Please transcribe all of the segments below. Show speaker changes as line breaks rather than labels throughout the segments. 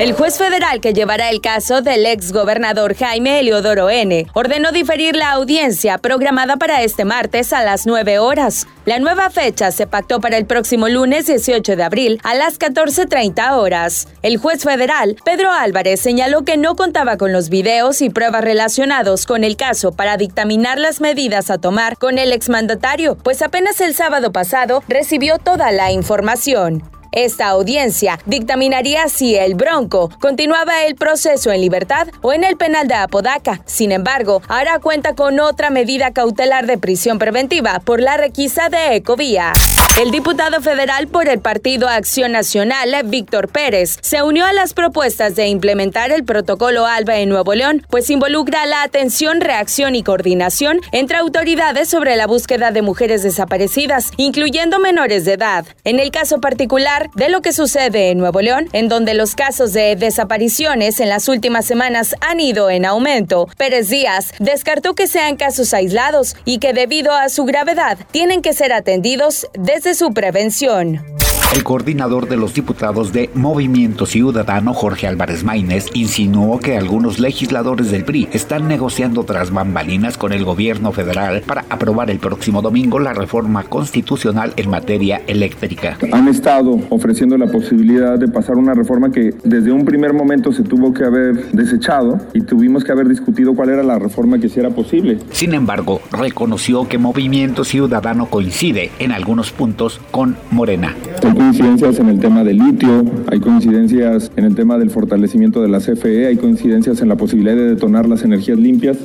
El juez federal que llevará el caso del ex gobernador Jaime Eliodoro N. ordenó diferir la audiencia programada para este martes a las 9 horas. La nueva fecha se pactó para el próximo lunes 18 de abril a las 14.30 horas. El juez federal, Pedro Álvarez, señaló que no contaba con los videos y pruebas relacionados con el caso para dictaminar las medidas a tomar con el exmandatario, pues apenas el sábado pasado recibió toda la información. Esta audiencia dictaminaría si el Bronco continuaba el proceso en libertad o en el penal de Apodaca. Sin embargo, ahora cuenta con otra medida cautelar de prisión preventiva por la requisa de Ecovía. El diputado federal por el Partido Acción Nacional, Víctor Pérez, se unió a las propuestas de implementar el protocolo ALBA en Nuevo León, pues involucra la atención, reacción y coordinación entre autoridades sobre la búsqueda de mujeres desaparecidas, incluyendo menores de edad. En el caso particular de lo que sucede en Nuevo León, en donde los casos de desapariciones en las últimas semanas han ido en aumento, Pérez Díaz descartó que sean casos aislados y que debido a su gravedad tienen que ser atendidos desde de su prevención.
El coordinador de los diputados de Movimiento Ciudadano, Jorge Álvarez Maínez, insinuó que algunos legisladores del PRI están negociando tras bambalinas con el gobierno federal para aprobar el próximo domingo la reforma constitucional en materia eléctrica.
Han estado ofreciendo la posibilidad de pasar una reforma que desde un primer momento se tuvo que haber desechado y tuvimos que haber discutido cuál era la reforma que hiciera posible.
Sin embargo, reconoció que Movimiento Ciudadano coincide en algunos puntos con Morena
coincidencias en el tema del litio, hay coincidencias en el tema del fortalecimiento de la CFE, hay coincidencias en la posibilidad de detonar las energías limpias.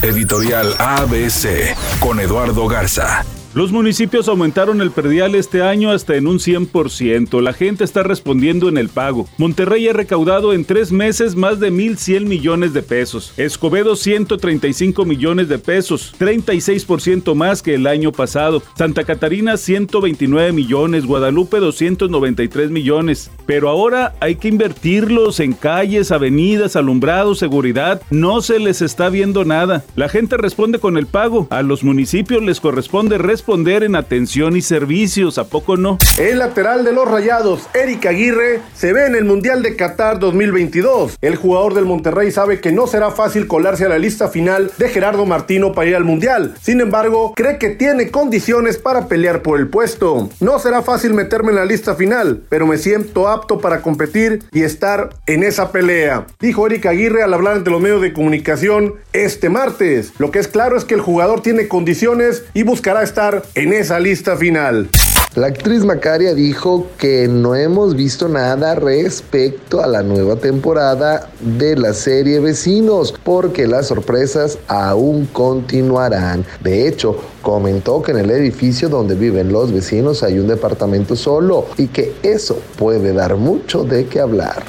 Editorial ABC con Eduardo Garza.
Los municipios aumentaron el perdial este año hasta en un 100%. La gente está respondiendo en el pago. Monterrey ha recaudado en tres meses más de 1.100 millones de pesos. Escobedo 135 millones de pesos, 36% más que el año pasado. Santa Catarina 129 millones, Guadalupe 293 millones. Pero ahora hay que invertirlos en calles, avenidas, alumbrados, seguridad. No se les está viendo nada. La gente responde con el pago. A los municipios les corresponde responder responder en atención y servicios, ¿a poco no?
El lateral de los Rayados, Eric Aguirre, se ve en el Mundial de Qatar 2022. El jugador del Monterrey sabe que no será fácil colarse a la lista final de Gerardo Martino para ir al Mundial. Sin embargo, cree que tiene condiciones para pelear por el puesto. No será fácil meterme en la lista final, pero me siento apto para competir y estar en esa pelea, dijo Eric Aguirre al hablar ante los medios de comunicación este martes. Lo que es claro es que el jugador tiene condiciones y buscará estar en esa lista final.
La actriz Macaria dijo que no hemos visto nada respecto a la nueva temporada de la serie Vecinos, porque las sorpresas aún continuarán. De hecho, comentó que en el edificio donde viven los vecinos hay un departamento solo y que eso puede dar mucho de qué hablar.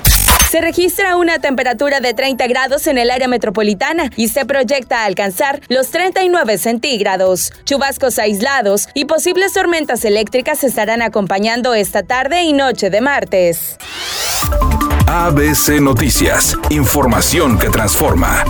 Se registra una temperatura de 30 grados en el área metropolitana y se proyecta alcanzar los 39 centígrados. Chubascos aislados y posibles tormentas eléctricas estarán acompañando esta tarde y noche de martes.
ABC Noticias, información que transforma.